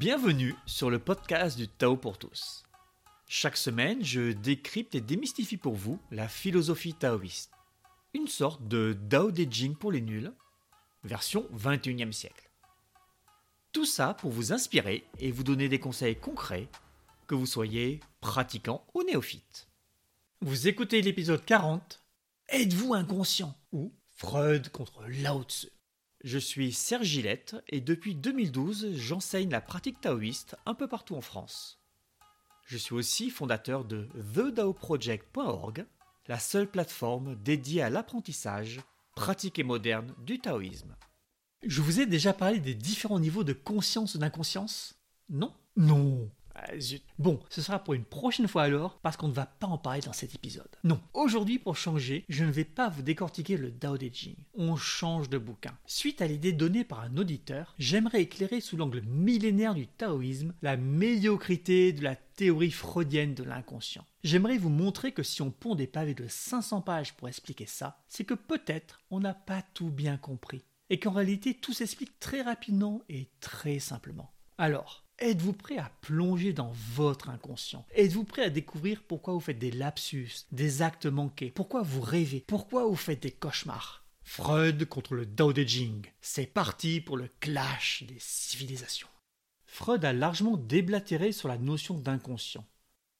Bienvenue sur le podcast du Tao pour tous. Chaque semaine, je décrypte et démystifie pour vous la philosophie taoïste. Une sorte de Dao De Jing pour les nuls, version 21e siècle. Tout ça pour vous inspirer et vous donner des conseils concrets, que vous soyez pratiquant ou néophyte. Vous écoutez l'épisode 40 Êtes-vous inconscient ou Freud contre Lao Tzu? Je suis Serge Gillette et depuis 2012, j'enseigne la pratique taoïste un peu partout en France. Je suis aussi fondateur de TheDaoProject.org, la seule plateforme dédiée à l'apprentissage, pratique et moderne du taoïsme. Je vous ai déjà parlé des différents niveaux de conscience ou d'inconscience? Non? Non ah, Bon, ce sera pour une prochaine fois alors, parce qu'on ne va pas en parler dans cet épisode. Non, aujourd'hui, pour changer, je ne vais pas vous décortiquer le Dao De Jing. On change de bouquin. Suite à l'idée donnée par un auditeur, j'aimerais éclairer sous l'angle millénaire du taoïsme la médiocrité de la théorie freudienne de l'inconscient. J'aimerais vous montrer que si on pond des pavés de 500 pages pour expliquer ça, c'est que peut-être on n'a pas tout bien compris. Et qu'en réalité, tout s'explique très rapidement et très simplement. Alors, Êtes-vous prêt à plonger dans votre inconscient? Êtes-vous prêt à découvrir pourquoi vous faites des lapsus, des actes manqués? Pourquoi vous rêvez? Pourquoi vous faites des cauchemars? Freud contre le Jing. C'est parti pour le clash des civilisations. Freud a largement déblatéré sur la notion d'inconscient.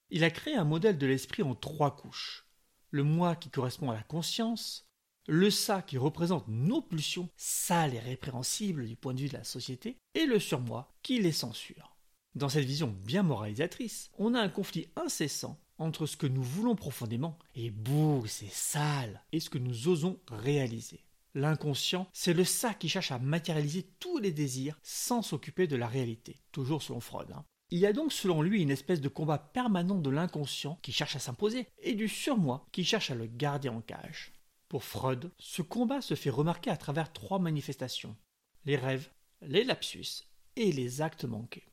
Il a créé un modèle de l'esprit en trois couches. Le moi qui correspond à la conscience, le ça qui représente nos pulsions, sales et répréhensibles du point de vue de la société, et le surmoi qui les censure. Dans cette vision bien moralisatrice, on a un conflit incessant entre ce que nous voulons profondément, et bouh, c'est sale, et ce que nous osons réaliser. L'inconscient, c'est le ça qui cherche à matérialiser tous les désirs sans s'occuper de la réalité, toujours selon Freud. Hein. Il y a donc selon lui une espèce de combat permanent de l'inconscient qui cherche à s'imposer, et du surmoi qui cherche à le garder en cage. Pour Freud, ce combat se fait remarquer à travers trois manifestations les rêves, les lapsus et les actes manqués.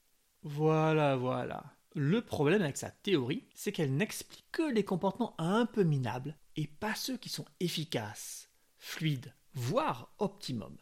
Voilà, voilà. Le problème avec sa théorie, c'est qu'elle n'explique que les comportements un peu minables et pas ceux qui sont efficaces, fluides, voire optimum.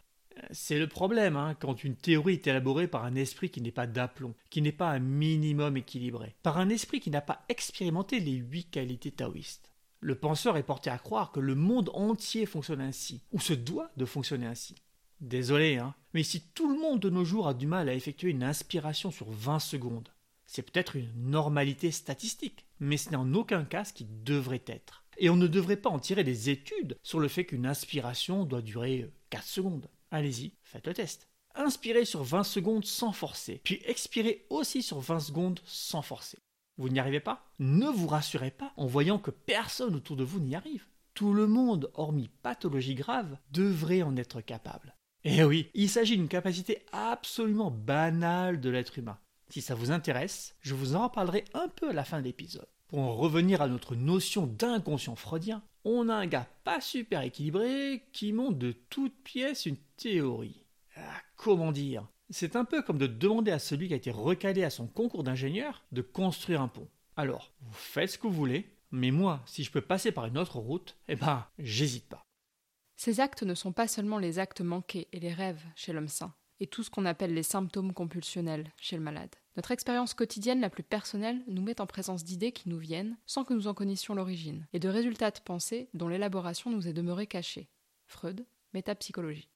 C'est le problème hein, quand une théorie est élaborée par un esprit qui n'est pas d'aplomb, qui n'est pas un minimum équilibré, par un esprit qui n'a pas expérimenté les huit qualités taoïstes. Le penseur est porté à croire que le monde entier fonctionne ainsi, ou se doit de fonctionner ainsi. Désolé, hein, mais si tout le monde de nos jours a du mal à effectuer une inspiration sur 20 secondes, c'est peut-être une normalité statistique, mais ce n'est en aucun cas ce qui devrait être. Et on ne devrait pas en tirer des études sur le fait qu'une inspiration doit durer 4 secondes. Allez-y, faites le test. Inspirez sur 20 secondes sans forcer, puis expirez aussi sur 20 secondes sans forcer. Vous n'y arrivez pas? Ne vous rassurez pas en voyant que personne autour de vous n'y arrive. Tout le monde, hormis pathologie grave, devrait en être capable. Eh oui, il s'agit d'une capacité absolument banale de l'être humain. Si ça vous intéresse, je vous en parlerai un peu à la fin de l'épisode. Pour en revenir à notre notion d'inconscient freudien, on a un gars pas super équilibré qui monte de toutes pièces une théorie. Ah, comment dire? C'est un peu comme de demander à celui qui a été recalé à son concours d'ingénieur de construire un pont. Alors, vous faites ce que vous voulez, mais moi, si je peux passer par une autre route, eh ben, j'hésite pas. Ces actes ne sont pas seulement les actes manqués et les rêves chez l'homme sain, et tout ce qu'on appelle les symptômes compulsionnels chez le malade. Notre expérience quotidienne la plus personnelle nous met en présence d'idées qui nous viennent sans que nous en connaissions l'origine, et de résultats de pensée dont l'élaboration nous est demeurée cachée. Freud, métapsychologie.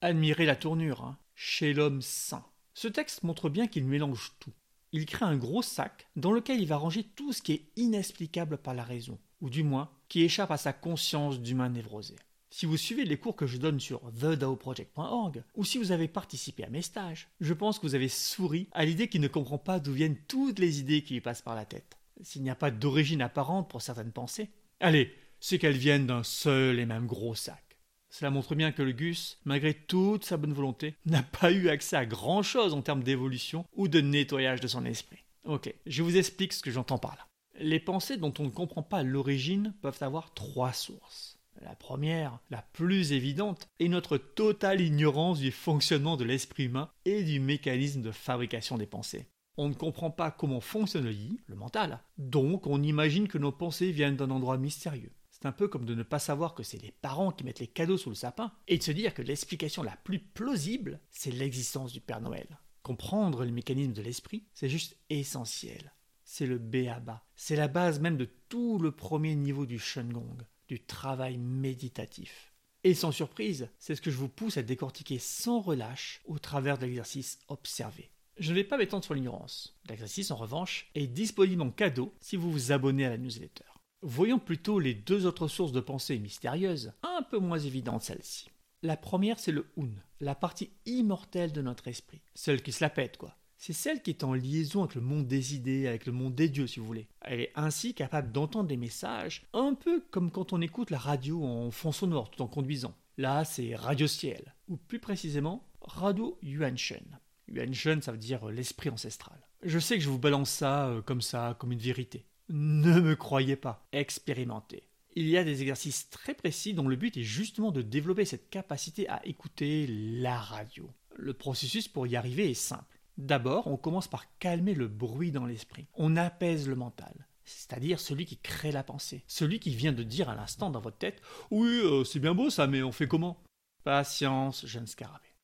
Admirez la tournure, hein chez l'homme sain. Ce texte montre bien qu'il mélange tout. Il crée un gros sac dans lequel il va ranger tout ce qui est inexplicable par la raison, ou du moins qui échappe à sa conscience d'humain névrosé. Si vous suivez les cours que je donne sur thedaoproject.org, ou si vous avez participé à mes stages, je pense que vous avez souri à l'idée qu'il ne comprend pas d'où viennent toutes les idées qui lui passent par la tête. S'il n'y a pas d'origine apparente pour certaines pensées, allez, c'est qu'elles viennent d'un seul et même gros sac. Cela montre bien que le Gus, malgré toute sa bonne volonté, n'a pas eu accès à grand chose en termes d'évolution ou de nettoyage de son esprit. Ok, je vous explique ce que j'entends par là. Les pensées dont on ne comprend pas l'origine peuvent avoir trois sources. La première, la plus évidente, est notre totale ignorance du fonctionnement de l'esprit humain et du mécanisme de fabrication des pensées. On ne comprend pas comment fonctionne le yi, le mental, donc on imagine que nos pensées viennent d'un endroit mystérieux. C'est un peu comme de ne pas savoir que c'est les parents qui mettent les cadeaux sous le sapin et de se dire que l'explication la plus plausible, c'est l'existence du Père Noël. Comprendre les mécanismes de l'esprit, c'est juste essentiel. C'est le B à bas. C'est la base même de tout le premier niveau du Shengong, du travail méditatif. Et sans surprise, c'est ce que je vous pousse à décortiquer sans relâche au travers de l'exercice observé. Je ne vais pas m'étendre sur l'ignorance. L'exercice, en revanche, est disponible en cadeau si vous vous abonnez à la newsletter. Voyons plutôt les deux autres sources de pensée mystérieuses, un peu moins évidentes celles-ci. La première, c'est le Un, la partie immortelle de notre esprit, celle qui se la pète, quoi. C'est celle qui est en liaison avec le monde des idées, avec le monde des dieux, si vous voulez. Elle est ainsi capable d'entendre des messages, un peu comme quand on écoute la radio en fond sonore tout en conduisant. Là, c'est Radio Ciel, ou plus précisément, Radio Yuanshen. Yuanshen, ça veut dire l'esprit ancestral. Je sais que je vous balance ça euh, comme ça, comme une vérité. Ne me croyez pas, expérimentez. Il y a des exercices très précis dont le but est justement de développer cette capacité à écouter la radio. Le processus pour y arriver est simple. D'abord, on commence par calmer le bruit dans l'esprit. On apaise le mental, c'est-à-dire celui qui crée la pensée, celui qui vient de dire à l'instant dans votre tête Oui, euh, c'est bien beau ça, mais on fait comment? Patience, jeune scarabée.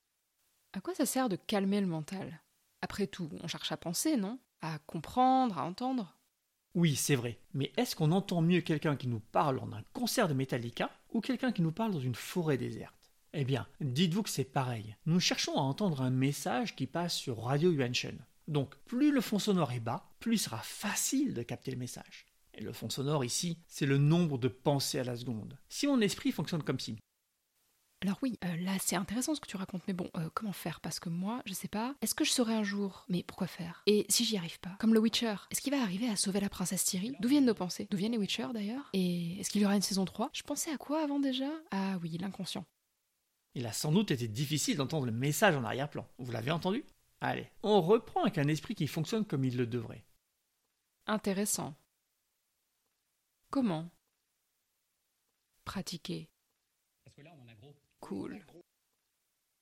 À quoi ça sert de calmer le mental? Après tout, on cherche à penser, non? À comprendre, à entendre? Oui, c'est vrai. Mais est-ce qu'on entend mieux quelqu'un qui nous parle en un concert de Metallica ou quelqu'un qui nous parle dans une forêt déserte? Eh bien, dites-vous que c'est pareil. Nous cherchons à entendre un message qui passe sur Radio Yuanshen. Donc, plus le fond sonore est bas, plus il sera facile de capter le message. Et le fond sonore ici, c'est le nombre de pensées à la seconde. Si mon esprit fonctionne comme si alors oui, euh, là c'est intéressant ce que tu racontes, mais bon, euh, comment faire? Parce que moi, je sais pas. Est-ce que je saurai un jour? Mais pourquoi faire? Et si j'y arrive pas? Comme le Witcher, est-ce qu'il va arriver à sauver la princesse Thierry D'où viennent nos pensées? D'où viennent les Witcher d'ailleurs? Et est-ce qu'il y aura une saison 3 Je pensais à quoi avant déjà? Ah oui, l'inconscient. Il a sans doute été difficile d'entendre le message en arrière-plan. Vous l'avez entendu? Allez, on reprend avec un esprit qui fonctionne comme il le devrait. Intéressant. Comment? Pratiquer. Cool.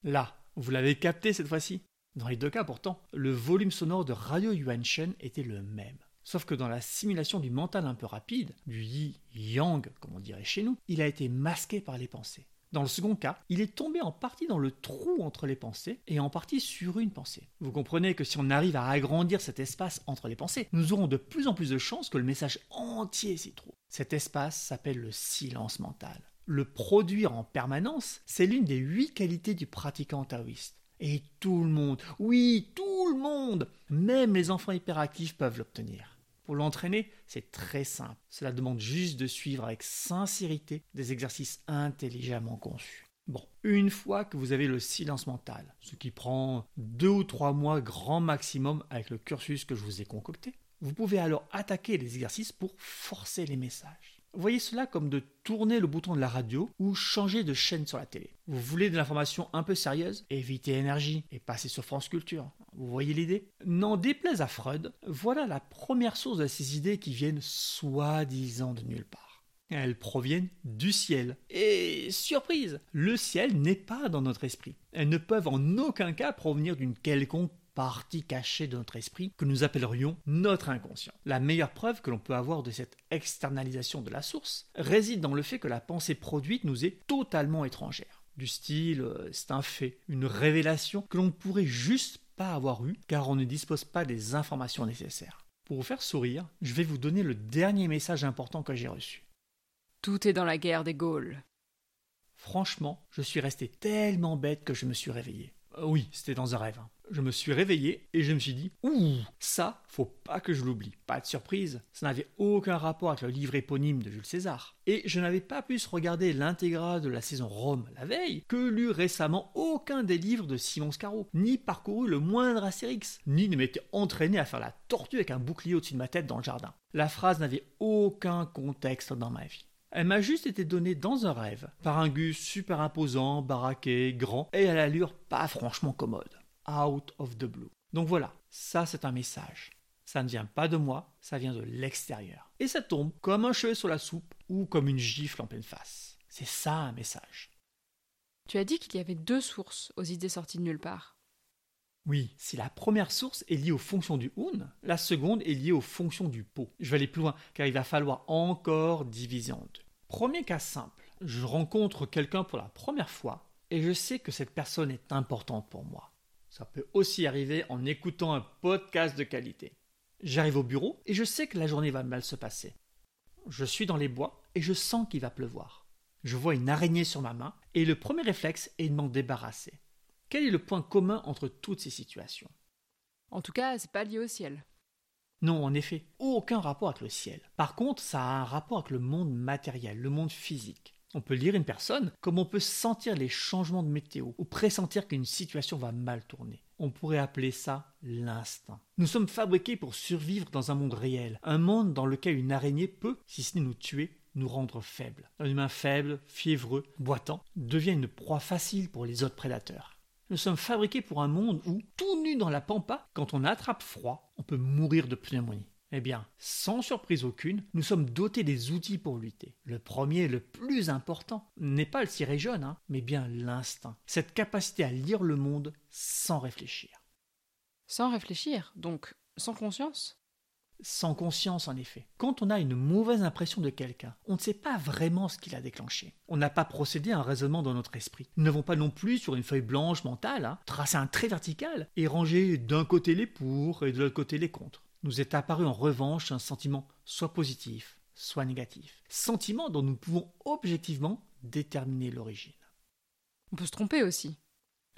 Là, vous l'avez capté cette fois-ci? Dans les deux cas pourtant, le volume sonore de Radio Yuanshen était le même. Sauf que dans la simulation du mental un peu rapide, du yi-yang comme on dirait chez nous, il a été masqué par les pensées. Dans le second cas, il est tombé en partie dans le trou entre les pensées et en partie sur une pensée. Vous comprenez que si on arrive à agrandir cet espace entre les pensées, nous aurons de plus en plus de chances que le message entier s'y trouve. Cet espace s'appelle le silence mental le produire en permanence, c'est l'une des huit qualités du pratiquant taoïste. Et tout le monde, oui, tout le monde, même les enfants hyperactifs peuvent l'obtenir. Pour l'entraîner, c'est très simple. Cela demande juste de suivre avec sincérité des exercices intelligemment conçus. Une fois que vous avez le silence mental, ce qui prend deux ou trois mois grand maximum avec le cursus que je vous ai concocté, vous pouvez alors attaquer les exercices pour forcer les messages. Voyez cela comme de tourner le bouton de la radio ou changer de chaîne sur la télé. Vous voulez de l'information un peu sérieuse Évitez énergie et passez sur France Culture. Vous voyez l'idée? N'en déplaise à Freud, voilà la première source de ces idées qui viennent soi-disant de nulle part. Elles proviennent du ciel. Et surprise, le ciel n'est pas dans notre esprit. Elles ne peuvent en aucun cas provenir d'une quelconque partie cachée de notre esprit que nous appellerions notre inconscient. La meilleure preuve que l'on peut avoir de cette externalisation de la source réside dans le fait que la pensée produite nous est totalement étrangère. Du style, euh, c'est un fait, une révélation que l'on ne pourrait juste pas avoir eue car on ne dispose pas des informations nécessaires. Pour vous faire sourire, je vais vous donner le dernier message important que j'ai reçu. Tout est dans la guerre des Gaules. Franchement, je suis resté tellement bête que je me suis réveillé. Euh, oui, c'était dans un rêve. Hein je me suis réveillé et je me suis dit Ouh, ça, faut pas que je l'oublie. Pas de surprise, ça n'avait aucun rapport avec le livre éponyme de Jules César. Et je n'avais pas plus regardé l'intégrale de la saison Rome la veille que lu récemment aucun des livres de Simon Scarrow, ni parcouru le moindre Astérix, ni ne m'était entraîné à faire la tortue avec un bouclier au-dessus de ma tête dans le jardin. La phrase n'avait aucun contexte dans ma vie. Elle m'a juste été donnée dans un rêve, par un gus super imposant, baraqué, grand, et à l'allure pas franchement commode out of the blue. Donc voilà, ça c'est un message. Ça ne vient pas de moi, ça vient de l'extérieur. Et ça tombe comme un cheveu sur la soupe ou comme une gifle en pleine face. C'est ça un message. Tu as dit qu'il y avait deux sources aux idées sorties de nulle part. Oui, si la première source est liée aux fonctions du un, la seconde est liée aux fonctions du pot. Je vais aller plus loin, car il va falloir encore diviser en deux. Premier cas simple, je rencontre quelqu'un pour la première fois, et je sais que cette personne est importante pour moi. Ça peut aussi arriver en écoutant un podcast de qualité. J'arrive au bureau et je sais que la journée va mal se passer. Je suis dans les bois et je sens qu'il va pleuvoir. Je vois une araignée sur ma main et le premier réflexe est de m'en débarrasser. Quel est le point commun entre toutes ces situations? En tout cas, c'est pas lié au ciel. Non, en effet, aucun rapport avec le ciel. Par contre, ça a un rapport avec le monde matériel, le monde physique. On peut lire une personne comme on peut sentir les changements de météo ou pressentir qu'une situation va mal tourner. On pourrait appeler ça l'instinct. Nous sommes fabriqués pour survivre dans un monde réel, un monde dans lequel une araignée peut, si ce n'est nous tuer, nous rendre faibles. Un humain faible, fiévreux, boitant, devient une proie facile pour les autres prédateurs. Nous sommes fabriqués pour un monde où, tout nu dans la pampa, quand on attrape froid, on peut mourir de pneumonie. Eh bien, sans surprise aucune, nous sommes dotés des outils pour lutter. Le premier, le plus important, n'est pas le ciré jaune, hein, mais bien l'instinct. Cette capacité à lire le monde sans réfléchir. Sans réfléchir, donc sans conscience? Sans conscience en effet. Quand on a une mauvaise impression de quelqu'un, on ne sait pas vraiment ce qui l'a déclenché. On n'a pas procédé à un raisonnement dans notre esprit. Nous n'avons pas non plus sur une feuille blanche mentale hein, tracé un trait vertical et rangé d'un côté les pour et de l'autre côté les contre nous est apparu en revanche un sentiment soit positif, soit négatif. Sentiment dont nous pouvons objectivement déterminer l'origine. On peut se tromper aussi.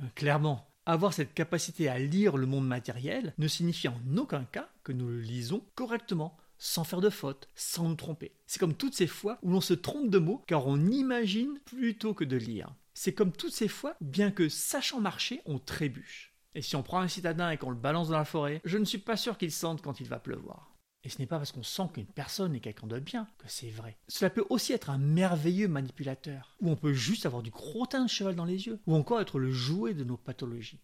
Euh, clairement, avoir cette capacité à lire le monde matériel ne signifie en aucun cas que nous le lisons correctement, sans faire de faute, sans nous tromper. C'est comme toutes ces fois où l'on se trompe de mots car on imagine plutôt que de lire. C'est comme toutes ces fois, bien que sachant marcher, on trébuche. Et si on prend un citadin et qu'on le balance dans la forêt, je ne suis pas sûr qu'il sente quand il va pleuvoir. Et ce n'est pas parce qu'on sent qu'une personne est quelqu'un de bien que c'est vrai. Cela peut aussi être un merveilleux manipulateur, ou on peut juste avoir du crottin de cheval dans les yeux, ou encore être le jouet de nos pathologies.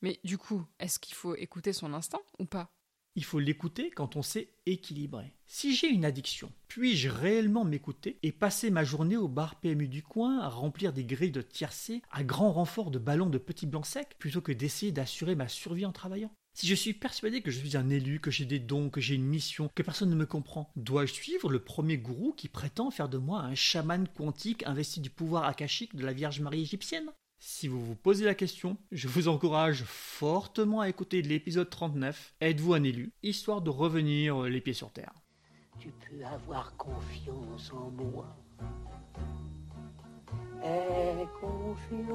Mais du coup, est-ce qu'il faut écouter son instinct ou pas? Il faut l'écouter quand on sait équilibrer. Si j'ai une addiction, puis-je réellement m'écouter et passer ma journée au bar PMU du coin à remplir des grilles de tiercé à grand renfort de ballons de petits blancs secs plutôt que d'essayer d'assurer ma survie en travaillant? Si je suis persuadé que je suis un élu, que j'ai des dons, que j'ai une mission, que personne ne me comprend, dois-je suivre le premier gourou qui prétend faire de moi un chaman quantique investi du pouvoir akashique de la Vierge Marie égyptienne? Si vous vous posez la question, je vous encourage fortement à écouter l'épisode 39, Êtes-vous un élu? Histoire de revenir les pieds sur terre. Tu peux avoir confiance en moi. Aie confiance,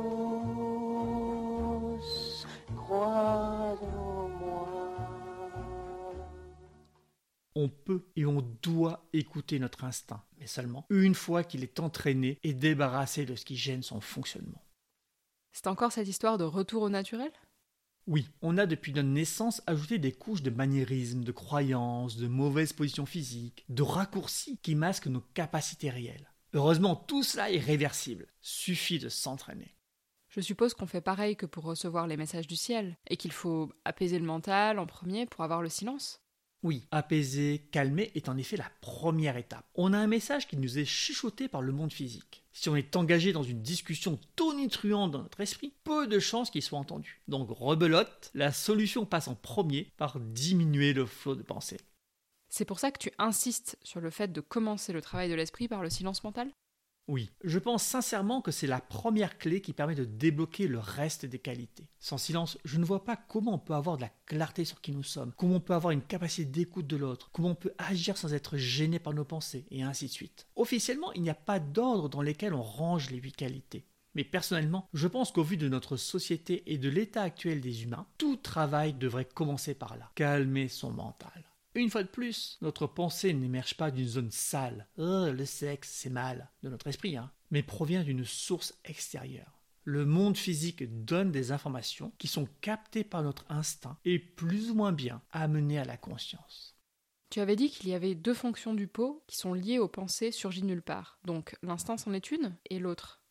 crois en moi. On peut et on doit écouter notre instinct, mais seulement une fois qu'il est entraîné et débarrassé de ce qui gêne son fonctionnement. C'est encore cette histoire de retour au naturel? Oui, on a depuis notre naissance ajouté des couches de maniérisme, de croyances, de mauvaises positions physiques, de raccourcis qui masquent nos capacités réelles. Heureusement, tout cela est réversible. Suffit de s'entraîner. Je suppose qu'on fait pareil que pour recevoir les messages du ciel, et qu'il faut apaiser le mental en premier pour avoir le silence. Oui, apaiser, calmer est en effet la première étape. On a un message qui nous est chuchoté par le monde physique. Si on est engagé dans une discussion tonitruante dans notre esprit, peu de chances qu'il soit entendu. Donc rebelote, la solution passe en premier par diminuer le flot de pensée. C'est pour ça que tu insistes sur le fait de commencer le travail de l'esprit par le silence mental? Oui, je pense sincèrement que c'est la première clé qui permet de débloquer le reste des qualités. Sans silence, je ne vois pas comment on peut avoir de la clarté sur qui nous sommes, comment on peut avoir une capacité d'écoute de l'autre, comment on peut agir sans être gêné par nos pensées, et ainsi de suite. Officiellement, il n'y a pas d'ordre dans lequel on range les huit qualités. Mais personnellement, je pense qu'au vu de notre société et de l'état actuel des humains, tout travail devrait commencer par là. Calmer son mental. Une fois de plus, notre pensée n'émerge pas d'une zone sale, oh, le sexe, c'est mal, de notre esprit, hein, mais provient d'une source extérieure. Le monde physique donne des informations qui sont captées par notre instinct et plus ou moins bien amenées à la conscience. Tu avais dit qu'il y avait deux fonctions du pot qui sont liées aux pensées surgies nulle part. Donc l'instinct s'en est une et l'autre.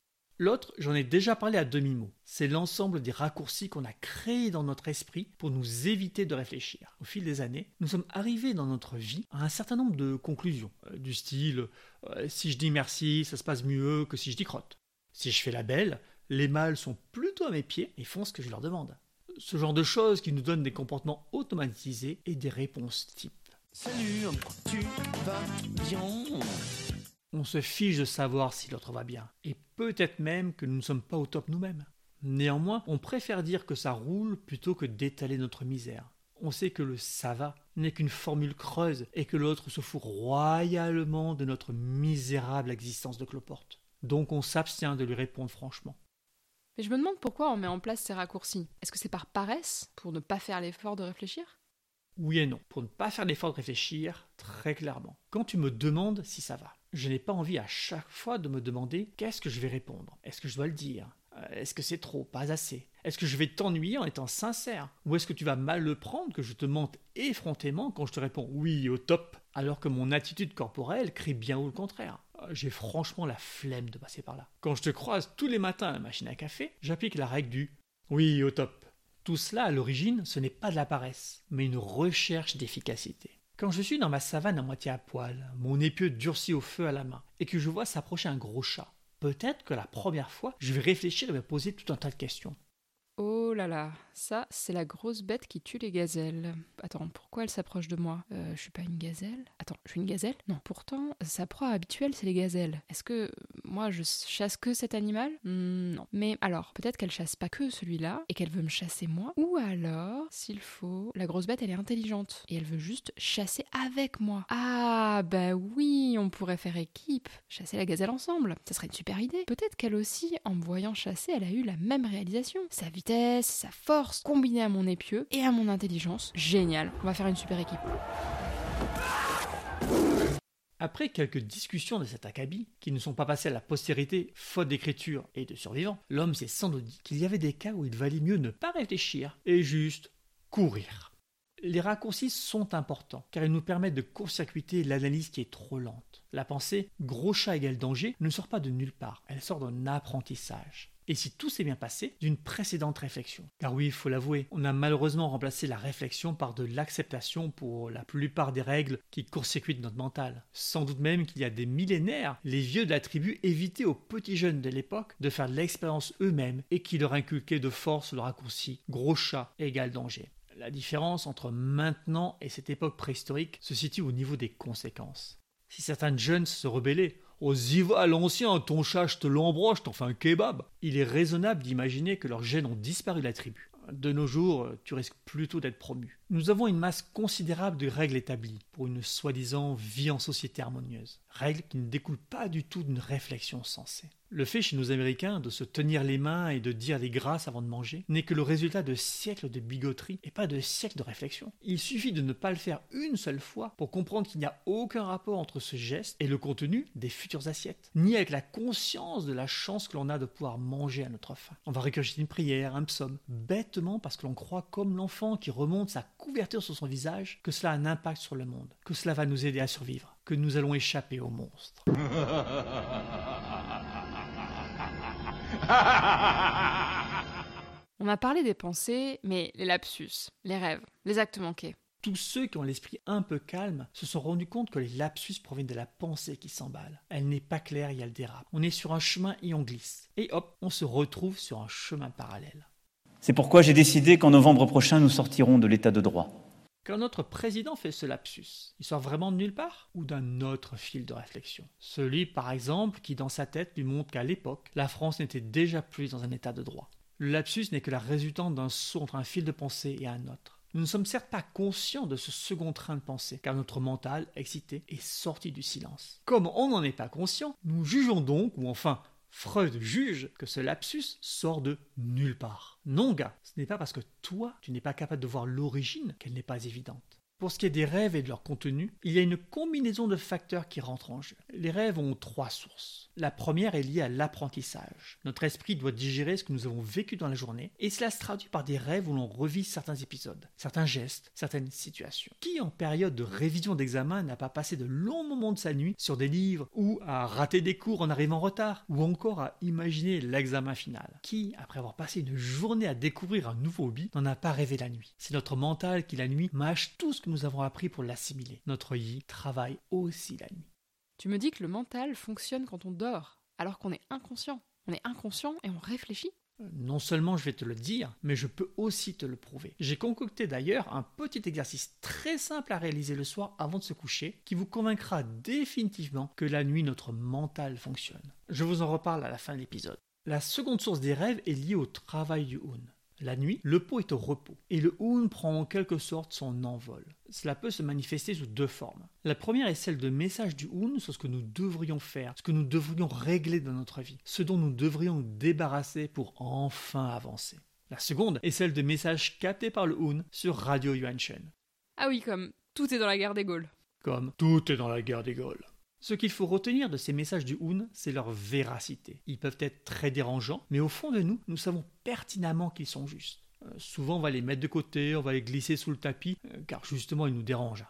L'autre, j'en ai déjà parlé à demi-mot. C'est l'ensemble des raccourcis qu'on a créés dans notre esprit pour nous éviter de réfléchir. Au fil des années, nous sommes arrivés dans notre vie à un certain nombre de conclusions, euh, du style euh, si je dis merci, ça se passe mieux que si je dis crotte. Si je fais la belle, les mâles sont plutôt à mes pieds et font ce que je leur demande. Ce genre de choses qui nous donnent des comportements automatisés et des réponses types. Salut, tu vas bien? On se fiche de savoir si l'autre va bien, et peut-être même que nous ne sommes pas au top nous-mêmes. Néanmoins, on préfère dire que ça roule plutôt que d'étaler notre misère. On sait que le ça va n'est qu'une formule creuse et que l'autre se fout royalement de notre misérable existence de cloporte. Donc on s'abstient de lui répondre franchement. Mais je me demande pourquoi on met en place ces raccourcis. Est-ce que c'est par paresse, pour ne pas faire l'effort de réfléchir? Oui et non. Pour ne pas faire l'effort de réfléchir, très clairement. Quand tu me demandes si ça va, je n'ai pas envie à chaque fois de me demander qu'est-ce que je vais répondre? Est-ce que je dois le dire? Euh, Est-ce que c'est trop? Pas assez? Est-ce que je vais t'ennuyer en étant sincère? Ou est-ce que tu vas mal le prendre que je te mente effrontément quand je te réponds oui au top alors que mon attitude corporelle crie bien ou le contraire? Euh, j'ai franchement la flemme de passer par là. Quand je te croise tous les matins à la machine à café, j'applique la règle du oui au top. Tout cela, à l'origine, ce n'est pas de la paresse, mais une recherche d'efficacité. Quand je suis dans ma savane à moitié à poil, mon épieu durci au feu à la main, et que je vois s'approcher un gros chat, peut-être que la première fois, je vais réfléchir et me poser tout un tas de questions. Oh là là, ça, c'est la grosse bête qui tue les gazelles. Attends, pourquoi elle s'approche de moi? Euh, Je suis pas une gazelle? Attends, je suis une gazelle? Non, pourtant, sa proie habituelle, c'est les gazelles. Est-ce que moi, je chasse que cet animal? Hmm, Non. Mais alors, peut-être qu'elle chasse pas que celui-là et qu'elle veut me chasser moi? Ou alors, s'il faut, la grosse bête, elle est intelligente et elle veut juste chasser avec moi. Ah, bah oui, on pourrait faire équipe, chasser la gazelle ensemble. Ça serait une super idée. Peut-être qu'elle aussi, en me voyant chasser, elle a eu la même réalisation. Sa vitesse, sa force, combinée à mon épieu et à mon intelligence. Génial, on va faire une super équipe. Après quelques discussions de cet acabit, qui ne sont pas passées à la postérité faute d'écriture et de survivants, l'homme s'est sans doute dit qu'il y avait des cas où il valait mieux ne pas réfléchir et juste courir. Les raccourcis sont importants car ils nous permettent de court-circuiter l'analyse qui est trop lente. La pensée gros chat égale danger ne sort pas de nulle part, elle sort d'un apprentissage. Et si tout s'est bien passé, d'une précédente réflexion. Car oui, il faut l'avouer, on a malheureusement remplacé la réflexion par de l'acceptation pour la plupart des règles qui court-circuitent notre mental. Sans doute même qu'il y a des millénaires, les vieux de la tribu évitaient aux petits jeunes de l'époque de faire l'expérience eux-mêmes et qui leur inculquaient de force le raccourci gros chat égale danger. La différence entre maintenant et cette époque préhistorique se situe au niveau des conséquences. Si certains jeunes se rebellaient, Y va à l'ancien, ton chat, je te l'embroche, t'en fais un kebab. Il est raisonnable d'imaginer que leurs gènes ont disparu de la tribu. De nos jours, tu risques plutôt d'être promu. Nous avons une masse considérable de règles établies pour une soi-disant vie en société harmonieuse. Règles qui ne découlent pas du tout d'une réflexion sensée. Le fait chez nos Américains de se tenir les mains et de dire des grâces avant de manger n'est que le résultat de siècles de bigoterie et pas de siècles de réflexion. Il suffit de ne pas le faire une seule fois pour comprendre qu'il n'y a aucun rapport entre ce geste et le contenu des futures assiettes, ni avec la conscience de la chance que l'on a de pouvoir manger à notre faim. On va récurgiter une prière, un psaume, bêtement parce que l'on croit comme l'enfant qui remonte sa couverture sur son visage que cela a un impact sur le monde, que cela va nous aider à survivre, que nous allons échapper au monstre. On a parlé des pensées, mais les lapsus, les rêves, les actes manqués. Tous ceux qui ont l'esprit un peu calme se sont rendus compte que les lapsus proviennent de la pensée qui s'emballe. Elle n'est pas claire et elle dérape. On est sur un chemin et on glisse. Et hop, on se retrouve sur un chemin parallèle. C'est pourquoi j'ai décidé qu'en novembre prochain, nous sortirons de l'état de droit. Quand notre président fait ce lapsus, il sort vraiment de nulle part ou d'un autre fil de réflexion? Celui, par exemple, qui dans sa tête lui montre qu'à l'époque, la France n'était déjà plus dans un état de droit. Le lapsus n'est que la résultante d'un saut entre un fil de pensée et un autre. Nous ne sommes certes pas conscients de ce second train de pensée, car notre mental, excité, est sorti du silence. Comme on n'en est pas conscient, nous jugeons donc, ou enfin Freud juge que ce lapsus sort de nulle part. Non, gars, ce n'est pas parce que toi, tu n'es pas capable de voir l'origine qu'elle n'est pas évidente. Pour ce qui est des rêves et de leur contenu, il y a une combinaison de facteurs qui rentrent en jeu. Les rêves ont trois sources. La première est liée à l'apprentissage. Notre esprit doit digérer ce que nous avons vécu dans la journée, et cela se traduit par des rêves où l'on revit certains épisodes, certains gestes, certaines situations. Qui en période de révision d'examen n'a pas passé de longs moments de sa nuit sur des livres, ou à rater des cours en arrivant en retard, ou encore à imaginer l'examen final? Qui, après avoir passé une journée à découvrir un nouveau hobby, n'en a pas rêvé la nuit? C'est notre mental qui la nuit mâche tout ce que nous avons appris pour l'assimiler. Notre yi travaille aussi la nuit. Tu me dis que le mental fonctionne quand on dort, alors qu'on est inconscient. On est inconscient et on réfléchit. Non seulement je vais te le dire, mais je peux aussi te le prouver. J'ai concocté d'ailleurs un petit exercice très simple à réaliser le soir avant de se coucher qui vous convaincra définitivement que la nuit notre mental fonctionne. Je vous en reparle à la fin de l'épisode. La seconde source des rêves est liée au travail du Houn. La nuit, le pot est au repos et le Houn prend en quelque sorte son envol. Cela peut se manifester sous deux formes. La première est celle de messages du Houn sur ce que nous devrions faire, ce que nous devrions régler dans notre vie, ce dont nous devrions nous débarrasser pour enfin avancer. La seconde est celle de messages captés par le Houn sur Radio Yuan Shen, Ah oui, comme tout est dans la guerre des Gaules. comme Tout est dans la guerre des Gaules. Ce qu'il faut retenir de ces messages du Houn, c'est leur véracité. Ils peuvent être très dérangeants, mais au fond de nous, nous savons pertinemment qu'ils sont justes. Euh, souvent, on va les mettre de côté, on va les glisser sous le tapis, euh, car justement, ils nous dérangent.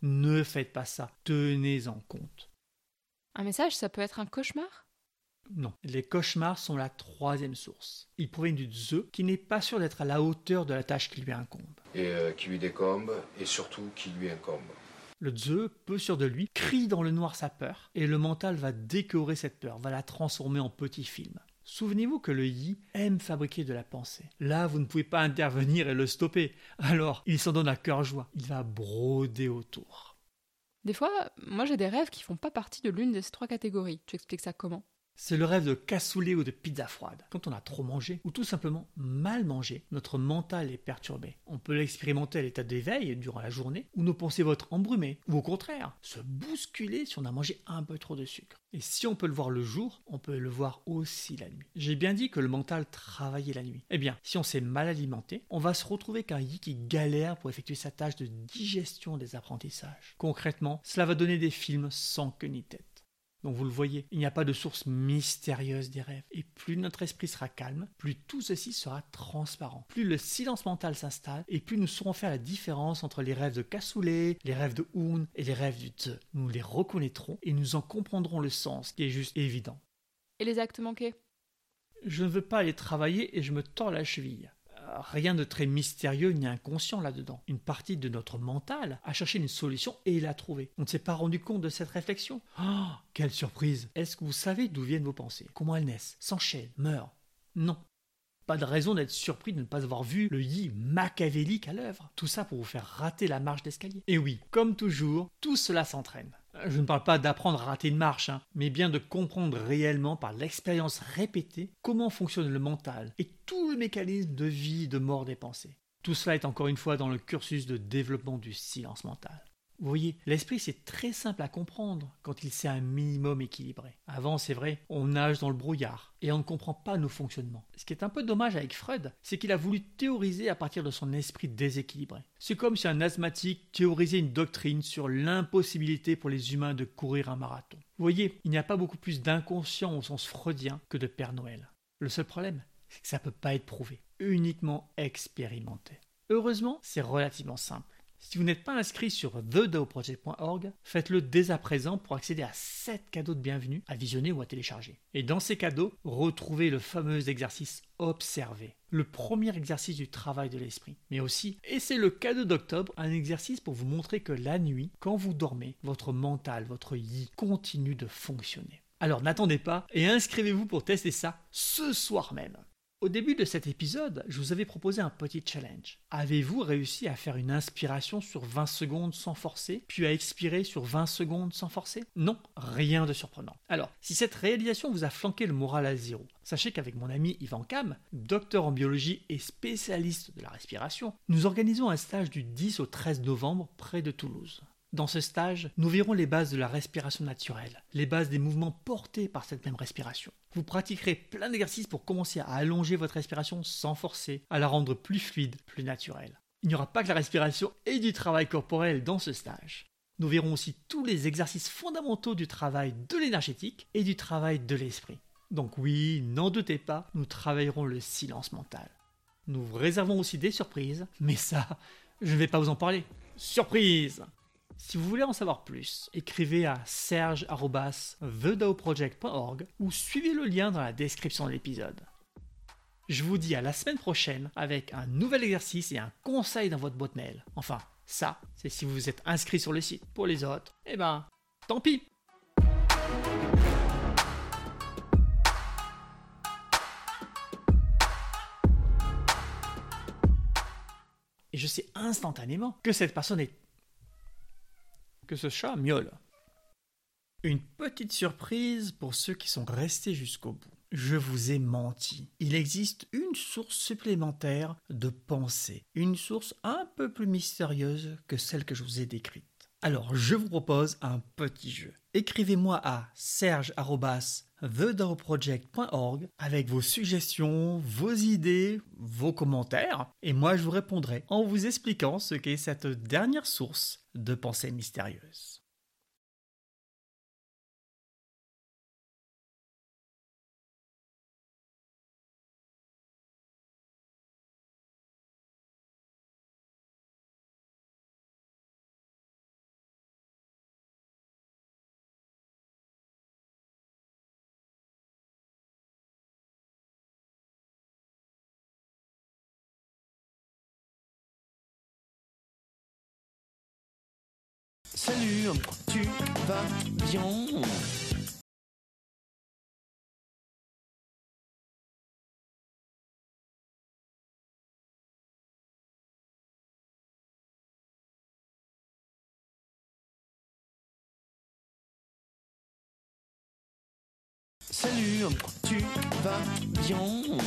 Ne faites pas ça, tenez-en compte. Un message, ça peut être un cauchemar? Non, les cauchemars sont la troisième source. Ils proviennent du Ze, qui n'est pas sûr d'être à la hauteur de la tâche qui lui incombe. et euh, qui lui décombe et surtout qui lui incombe. Le Ze, peu sûr de lui, crie dans le noir sa peur, et le mental va décorer cette peur, va la transformer en petit film. Souvenez-vous que le Yi aime fabriquer de la pensée. Là, vous ne pouvez pas intervenir et le stopper. Alors, il s'en donne à cœur joie. Il va broder autour. Des fois, moi j'ai des rêves qui font pas partie de l'une de ces trois catégories. Tu expliques ça comment? C'est le rêve de cassoulet ou de pizza froide. Quand on a trop mangé, ou tout simplement mal mangé, notre mental est perturbé. On peut l'expérimenter à l'état d'éveil durant la journée, où nos pensées vont être embrumées, ou au contraire, se bousculer si on a mangé un peu trop de sucre. Et si on peut le voir le jour, on peut le voir aussi la nuit. J'ai bien dit que le mental travaillait la nuit. Eh bien, si on s'est mal alimenté, on va se retrouver qu'un yi qui galère pour effectuer sa tâche de digestion des apprentissages. Concrètement, cela va donner des films sans queue ni tête. Donc vous le voyez, il n'y a pas de source mystérieuse des rêves. Et plus notre esprit sera calme, plus tout ceci sera transparent. Plus le silence mental s'installe, et plus nous saurons faire la différence entre les rêves de cassoulet, les rêves de Hoon et les rêves du Tze. Nous les reconnaîtrons et nous en comprendrons le sens, qui est juste évident. Et les actes manqués? Je ne veux pas aller travailler et je me tords la cheville. Rien de très mystérieux ni inconscient là-dedans. Une partie de notre mental a cherché une solution et l'a trouvée. On ne s'est pas rendu compte de cette réflexion. Oh, quelle surprise Est-ce que vous savez d'où viennent vos pensées? Comment elles naissent? S'enchaînent Meurent? Non. Pas de raison d'être surpris de ne pas avoir vu le yi machiavélique à l'œuvre. Tout ça pour vous faire rater la marche d'escalier. Et oui, comme toujours, tout cela s'entraîne. Je ne parle pas d'apprendre à rater une marche, hein, mais bien de comprendre réellement par l'expérience répétée comment fonctionne le mental et tout le mécanisme de vie de mort des pensées. Tout cela est encore une fois dans le cursus de développement du silence mental. Vous voyez, l'esprit c'est très simple à comprendre quand il s'est un minimum équilibré. Avant, c'est vrai, on nage dans le brouillard et on ne comprend pas nos fonctionnements. Ce qui est un peu dommage avec Freud, c'est qu'il a voulu théoriser à partir de son esprit déséquilibré. C'est comme si un asthmatique théorisait une doctrine sur l'impossibilité pour les humains de courir un marathon. Vous voyez, il n'y a pas beaucoup plus d'inconscient au sens freudien que de Père Noël. Le seul problème, c'est que ça ne peut pas être prouvé, uniquement expérimenté. Heureusement, c'est relativement simple. Si vous n'êtes pas inscrit sur thedaoproject.org, faites-le dès à présent pour accéder à 7 cadeaux de bienvenue à visionner ou à télécharger. Et dans ces cadeaux, retrouvez le fameux exercice observer, le premier exercice du travail de l'esprit. Mais aussi, et c'est le cadeau d'octobre, un exercice pour vous montrer que la nuit, quand vous dormez, votre mental, votre yi continue de fonctionner. Alors n'attendez pas et inscrivez-vous pour tester ça ce soir même. Au début de cet épisode, je vous avais proposé un petit challenge. Avez-vous réussi à faire une inspiration sur 20 secondes sans forcer, puis à expirer sur 20 secondes sans forcer? Non, rien de surprenant. Alors, si cette réalisation vous a flanqué le moral à zéro, sachez qu'avec mon ami Yvan Kam, docteur en biologie et spécialiste de la respiration, nous organisons un stage du 10 au 13 novembre près de Toulouse. Dans ce stage, nous verrons les bases de la respiration naturelle, les bases des mouvements portés par cette même respiration. Vous pratiquerez plein d'exercices pour commencer à allonger votre respiration sans forcer, à la rendre plus fluide, plus naturelle. Il n'y aura pas que la respiration et du travail corporel dans ce stage. Nous verrons aussi tous les exercices fondamentaux du travail de l'énergétique et du travail de l'esprit. Donc oui, n'en doutez pas, nous travaillerons le silence mental. Nous réservons aussi des surprises, mais ça, je ne vais pas vous en parler. Surprise si vous voulez en savoir plus, écrivez à serge.thedaoproject.org ou suivez le lien dans la description de l'épisode. Je vous dis à la semaine prochaine avec un nouvel exercice et un conseil dans votre boîte mail. Enfin, ça, c'est si vous vous êtes inscrit sur le site. Pour les autres, eh ben, tant pis. Et je sais instantanément que cette personne est que ce chat miaule. Une petite surprise pour ceux qui sont restés jusqu'au bout. je vous ai menti. Il existe une source supplémentaire de pensée, une source un peu plus mystérieuse que celle que je vous ai décrite. Alors, je vous propose un petit jeu. Écrivez-moi à serge.thedaoproject.org avec vos suggestions, vos idées, vos commentaires, et moi je vous répondrai en vous expliquant ce qu'est cette dernière source de pensée mystérieuse. Salut, tu vas bien? Salut, tu vas bien?